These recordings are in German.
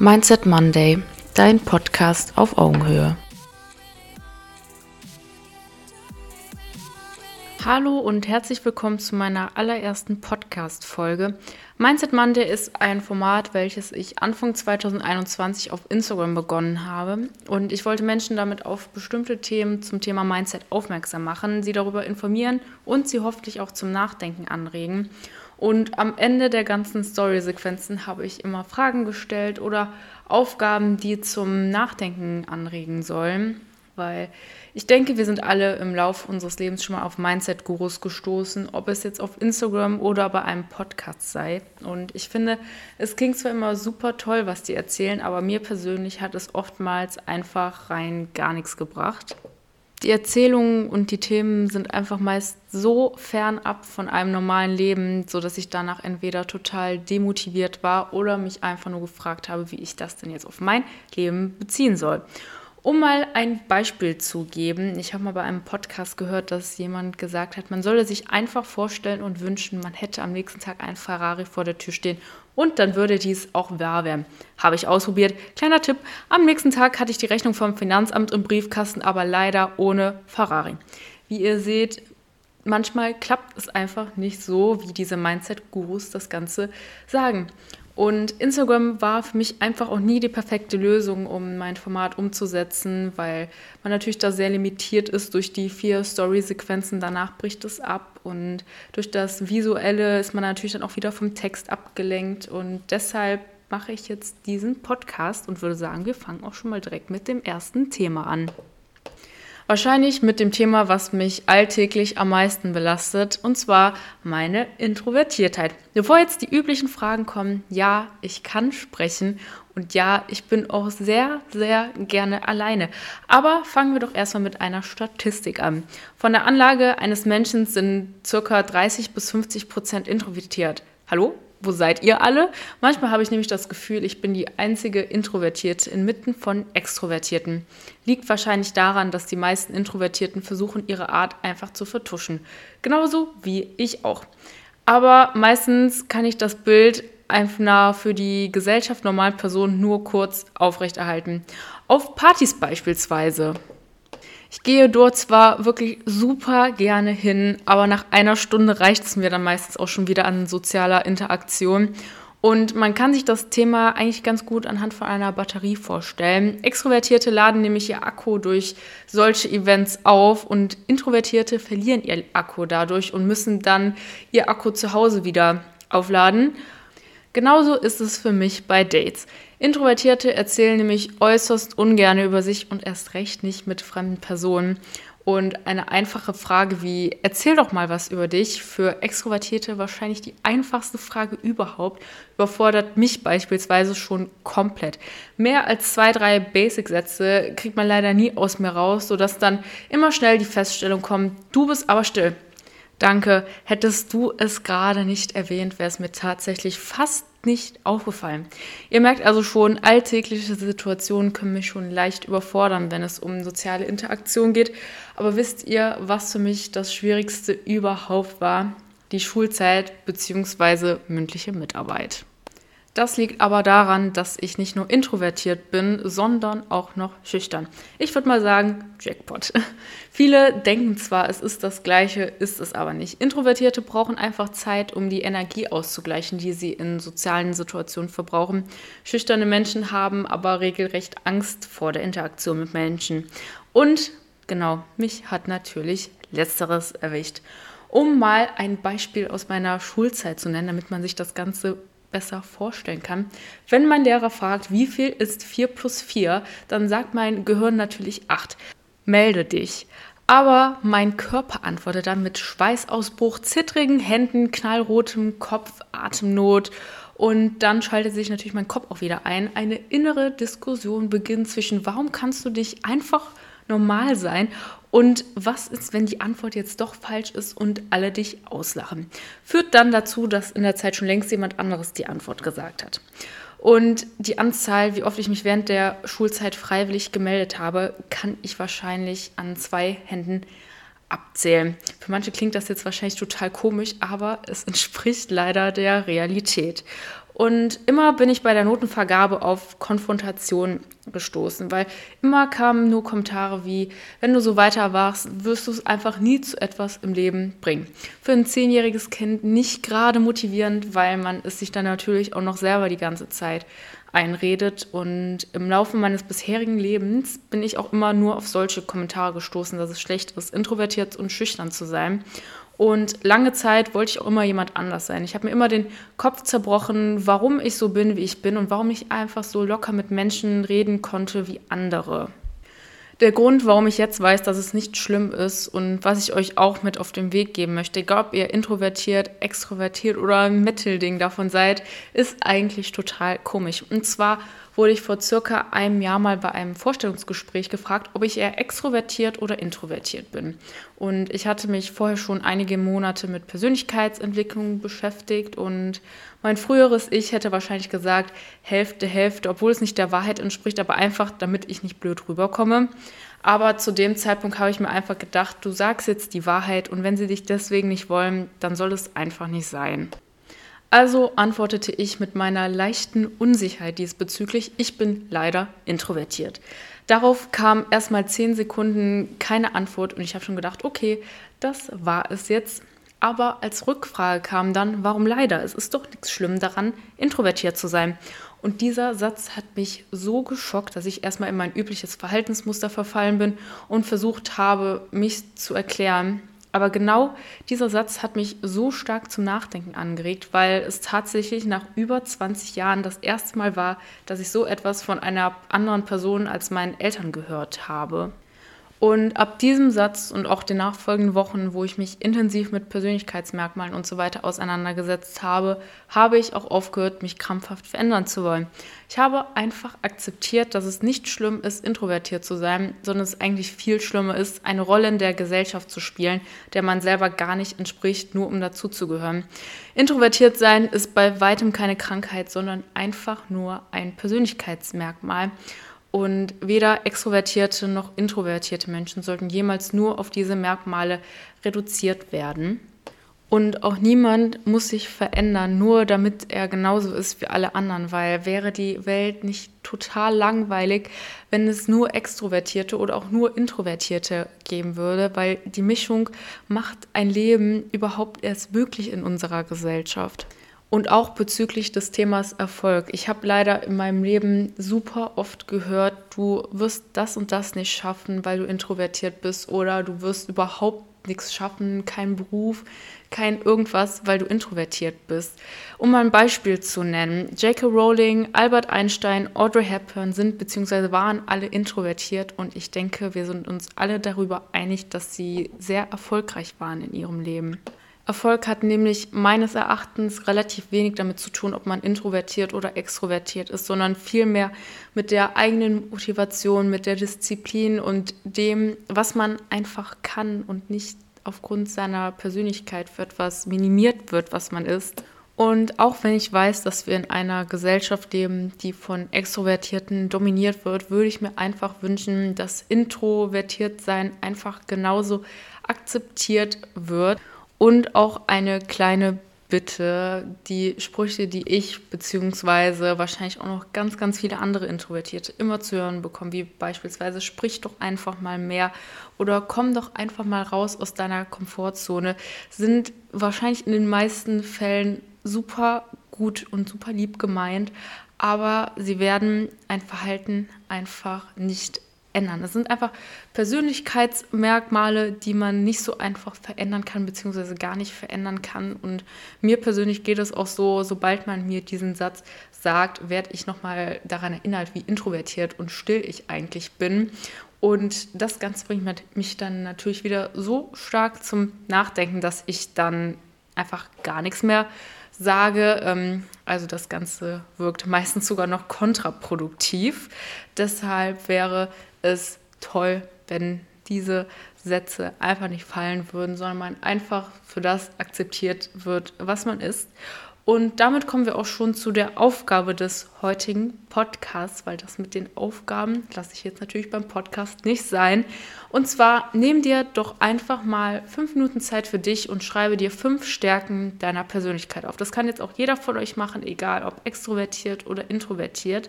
Mindset Monday, dein Podcast auf Augenhöhe. Hallo und herzlich willkommen zu meiner allerersten Podcast-Folge. Mindset Monday ist ein Format, welches ich Anfang 2021 auf Instagram begonnen habe. Und ich wollte Menschen damit auf bestimmte Themen zum Thema Mindset aufmerksam machen, sie darüber informieren und sie hoffentlich auch zum Nachdenken anregen. Und am Ende der ganzen Story-Sequenzen habe ich immer Fragen gestellt oder Aufgaben, die zum Nachdenken anregen sollen. Weil ich denke, wir sind alle im Laufe unseres Lebens schon mal auf Mindset-Gurus gestoßen, ob es jetzt auf Instagram oder bei einem Podcast sei. Und ich finde, es klingt zwar immer super toll, was die erzählen, aber mir persönlich hat es oftmals einfach rein gar nichts gebracht. Die Erzählungen und die Themen sind einfach meist so fernab von einem normalen Leben, sodass ich danach entweder total demotiviert war oder mich einfach nur gefragt habe, wie ich das denn jetzt auf mein Leben beziehen soll. Um mal ein Beispiel zu geben, ich habe mal bei einem Podcast gehört, dass jemand gesagt hat, man solle sich einfach vorstellen und wünschen, man hätte am nächsten Tag ein Ferrari vor der Tür stehen und dann würde dies auch wahr werden. Habe ich ausprobiert. Kleiner Tipp, am nächsten Tag hatte ich die Rechnung vom Finanzamt im Briefkasten, aber leider ohne Ferrari. Wie ihr seht, manchmal klappt es einfach nicht so, wie diese Mindset-Gurus das Ganze sagen. Und Instagram war für mich einfach auch nie die perfekte Lösung, um mein Format umzusetzen, weil man natürlich da sehr limitiert ist durch die vier Story-Sequenzen. Danach bricht es ab und durch das Visuelle ist man natürlich dann auch wieder vom Text abgelenkt. Und deshalb mache ich jetzt diesen Podcast und würde sagen, wir fangen auch schon mal direkt mit dem ersten Thema an. Wahrscheinlich mit dem Thema, was mich alltäglich am meisten belastet, und zwar meine Introvertiertheit. Bevor jetzt die üblichen Fragen kommen, ja, ich kann sprechen und ja, ich bin auch sehr, sehr gerne alleine. Aber fangen wir doch erstmal mit einer Statistik an. Von der Anlage eines Menschen sind ca. 30 bis 50 Prozent introvertiert. Hallo? Wo seid ihr alle? Manchmal habe ich nämlich das Gefühl, ich bin die einzige Introvertierte inmitten von Extrovertierten. Liegt wahrscheinlich daran, dass die meisten Introvertierten versuchen, ihre Art einfach zu vertuschen. Genauso wie ich auch. Aber meistens kann ich das Bild einfach für die Gesellschaft normalen Personen nur kurz aufrechterhalten. Auf Partys beispielsweise. Ich gehe dort zwar wirklich super gerne hin, aber nach einer Stunde reicht es mir dann meistens auch schon wieder an sozialer Interaktion. Und man kann sich das Thema eigentlich ganz gut anhand von einer Batterie vorstellen. Extrovertierte laden nämlich ihr Akku durch solche Events auf und Introvertierte verlieren ihr Akku dadurch und müssen dann ihr Akku zu Hause wieder aufladen. Genauso ist es für mich bei Dates. Introvertierte erzählen nämlich äußerst ungern über sich und erst recht nicht mit fremden Personen. Und eine einfache Frage wie, erzähl doch mal was über dich, für Extrovertierte wahrscheinlich die einfachste Frage überhaupt, überfordert mich beispielsweise schon komplett. Mehr als zwei, drei Basic-Sätze kriegt man leider nie aus mir raus, sodass dann immer schnell die Feststellung kommt, du bist aber still. Danke. Hättest du es gerade nicht erwähnt, wäre es mir tatsächlich fast nicht aufgefallen. Ihr merkt also schon, alltägliche Situationen können mich schon leicht überfordern, wenn es um soziale Interaktion geht. Aber wisst ihr, was für mich das Schwierigste überhaupt war? Die Schulzeit bzw. mündliche Mitarbeit. Das liegt aber daran, dass ich nicht nur introvertiert bin, sondern auch noch schüchtern. Ich würde mal sagen, Jackpot. Viele denken zwar, es ist das Gleiche, ist es aber nicht. Introvertierte brauchen einfach Zeit, um die Energie auszugleichen, die sie in sozialen Situationen verbrauchen. Schüchterne Menschen haben aber regelrecht Angst vor der Interaktion mit Menschen. Und genau, mich hat natürlich letzteres erwischt. Um mal ein Beispiel aus meiner Schulzeit zu nennen, damit man sich das Ganze besser vorstellen kann. Wenn mein Lehrer fragt, wie viel ist 4 plus 4, dann sagt mein Gehirn natürlich 8. Melde dich. Aber mein Körper antwortet dann mit Schweißausbruch, zittrigen Händen, knallrotem Kopf, Atemnot. Und dann schaltet sich natürlich mein Kopf auch wieder ein. Eine innere Diskussion beginnt zwischen, warum kannst du dich einfach normal sein und was ist, wenn die Antwort jetzt doch falsch ist und alle dich auslachen? Führt dann dazu, dass in der Zeit schon längst jemand anderes die Antwort gesagt hat. Und die Anzahl, wie oft ich mich während der Schulzeit freiwillig gemeldet habe, kann ich wahrscheinlich an zwei Händen abzählen. Für manche klingt das jetzt wahrscheinlich total komisch, aber es entspricht leider der Realität. Und immer bin ich bei der Notenvergabe auf Konfrontation gestoßen, weil immer kamen nur Kommentare wie, wenn du so weiter warst, wirst du es einfach nie zu etwas im Leben bringen. Für ein zehnjähriges Kind nicht gerade motivierend, weil man es sich dann natürlich auch noch selber die ganze Zeit einredet. Und im Laufe meines bisherigen Lebens bin ich auch immer nur auf solche Kommentare gestoßen, dass es schlecht ist, introvertiert und schüchtern zu sein. Und lange Zeit wollte ich auch immer jemand anders sein. Ich habe mir immer den Kopf zerbrochen, warum ich so bin, wie ich bin und warum ich einfach so locker mit Menschen reden konnte wie andere. Der Grund, warum ich jetzt weiß, dass es nicht schlimm ist und was ich euch auch mit auf den Weg geben möchte, egal ob ihr introvertiert, extrovertiert oder ein Mittelding davon seid, ist eigentlich total komisch. Und zwar wurde ich vor circa einem Jahr mal bei einem Vorstellungsgespräch gefragt, ob ich eher extrovertiert oder introvertiert bin. Und ich hatte mich vorher schon einige Monate mit Persönlichkeitsentwicklung beschäftigt und mein früheres Ich hätte wahrscheinlich gesagt, Hälfte, Hälfte, obwohl es nicht der Wahrheit entspricht, aber einfach, damit ich nicht blöd rüberkomme. Aber zu dem Zeitpunkt habe ich mir einfach gedacht, du sagst jetzt die Wahrheit und wenn sie dich deswegen nicht wollen, dann soll es einfach nicht sein. Also antwortete ich mit meiner leichten Unsicherheit diesbezüglich, ich bin leider introvertiert. Darauf kam erstmal zehn Sekunden keine Antwort und ich habe schon gedacht, okay, das war es jetzt. Aber als Rückfrage kam dann, warum leider? Es ist doch nichts schlimm daran, introvertiert zu sein. Und dieser Satz hat mich so geschockt, dass ich erstmal in mein übliches Verhaltensmuster verfallen bin und versucht habe, mich zu erklären, aber genau dieser Satz hat mich so stark zum Nachdenken angeregt, weil es tatsächlich nach über 20 Jahren das erste Mal war, dass ich so etwas von einer anderen Person als meinen Eltern gehört habe. Und ab diesem Satz und auch den nachfolgenden Wochen, wo ich mich intensiv mit Persönlichkeitsmerkmalen und so weiter auseinandergesetzt habe, habe ich auch aufgehört, mich krampfhaft verändern zu wollen. Ich habe einfach akzeptiert, dass es nicht schlimm ist, introvertiert zu sein, sondern es eigentlich viel schlimmer ist, eine Rolle in der Gesellschaft zu spielen, der man selber gar nicht entspricht, nur um dazuzugehören. Introvertiert sein ist bei weitem keine Krankheit, sondern einfach nur ein Persönlichkeitsmerkmal. Und weder extrovertierte noch introvertierte Menschen sollten jemals nur auf diese Merkmale reduziert werden. Und auch niemand muss sich verändern, nur damit er genauso ist wie alle anderen, weil wäre die Welt nicht total langweilig, wenn es nur Extrovertierte oder auch nur Introvertierte geben würde, weil die Mischung macht ein Leben überhaupt erst möglich in unserer Gesellschaft. Und auch bezüglich des Themas Erfolg. Ich habe leider in meinem Leben super oft gehört, du wirst das und das nicht schaffen, weil du introvertiert bist oder du wirst überhaupt nichts schaffen, keinen Beruf, kein irgendwas, weil du introvertiert bist. Um mal ein Beispiel zu nennen, J.K. Rowling, Albert Einstein, Audrey Hepburn sind bzw. waren alle introvertiert und ich denke, wir sind uns alle darüber einig, dass sie sehr erfolgreich waren in ihrem Leben. Erfolg hat nämlich meines Erachtens relativ wenig damit zu tun, ob man introvertiert oder extrovertiert ist, sondern vielmehr mit der eigenen Motivation, mit der Disziplin und dem, was man einfach kann und nicht aufgrund seiner Persönlichkeit für etwas minimiert wird, was man ist. Und auch wenn ich weiß, dass wir in einer Gesellschaft leben, die von Extrovertierten dominiert wird, würde ich mir einfach wünschen, dass introvertiert sein einfach genauso akzeptiert wird. Und auch eine kleine Bitte, die Sprüche, die ich beziehungsweise wahrscheinlich auch noch ganz, ganz viele andere Introvertierte immer zu hören bekommen, wie beispielsweise sprich doch einfach mal mehr oder komm doch einfach mal raus aus deiner Komfortzone, sind wahrscheinlich in den meisten Fällen super gut und super lieb gemeint, aber sie werden ein Verhalten einfach nicht ändern. Das sind einfach Persönlichkeitsmerkmale, die man nicht so einfach verändern kann, beziehungsweise gar nicht verändern kann. Und mir persönlich geht es auch so, sobald man mir diesen Satz sagt, werde ich nochmal daran erinnert, wie introvertiert und still ich eigentlich bin. Und das Ganze bringt mich dann natürlich wieder so stark zum Nachdenken, dass ich dann einfach gar nichts mehr sage. Ähm, also das Ganze wirkt meistens sogar noch kontraproduktiv. Deshalb wäre es toll, wenn diese Sätze einfach nicht fallen würden, sondern man einfach für das akzeptiert wird, was man ist. Und damit kommen wir auch schon zu der Aufgabe des heutigen Podcasts, weil das mit den Aufgaben lasse ich jetzt natürlich beim Podcast nicht sein. Und zwar nimm dir doch einfach mal fünf Minuten Zeit für dich und schreibe dir fünf Stärken deiner Persönlichkeit auf. Das kann jetzt auch jeder von euch machen, egal ob extrovertiert oder introvertiert.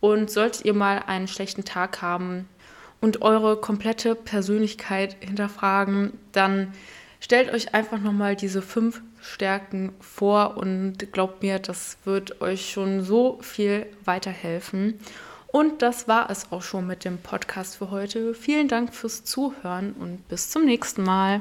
Und solltet ihr mal einen schlechten Tag haben und eure komplette Persönlichkeit hinterfragen, dann stellt euch einfach nochmal diese fünf Stärken vor und glaubt mir, das wird euch schon so viel weiterhelfen. Und das war es auch schon mit dem Podcast für heute. Vielen Dank fürs Zuhören und bis zum nächsten Mal.